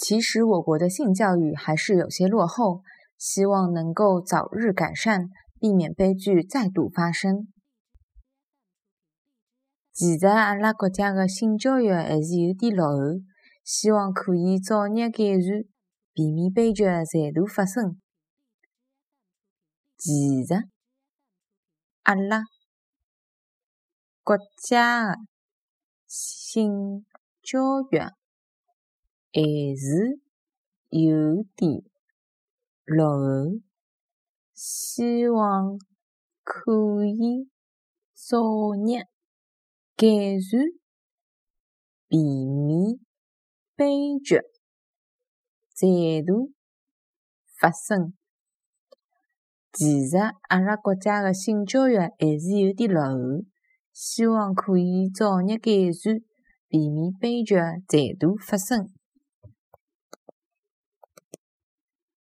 其实我国的性教育还是有些落后，希望能够早日改善，避免悲剧再度发生。其实阿拉国家的性教育还是有点落后，希望可以早日改善，避免悲剧再度发生。其实阿拉国家的性教育还是有点落后，希望可以早日改善，避免悲剧再度发生。其实阿拉国家的性教育还是有点落后。希望可以早日改善，避免悲剧再度发生。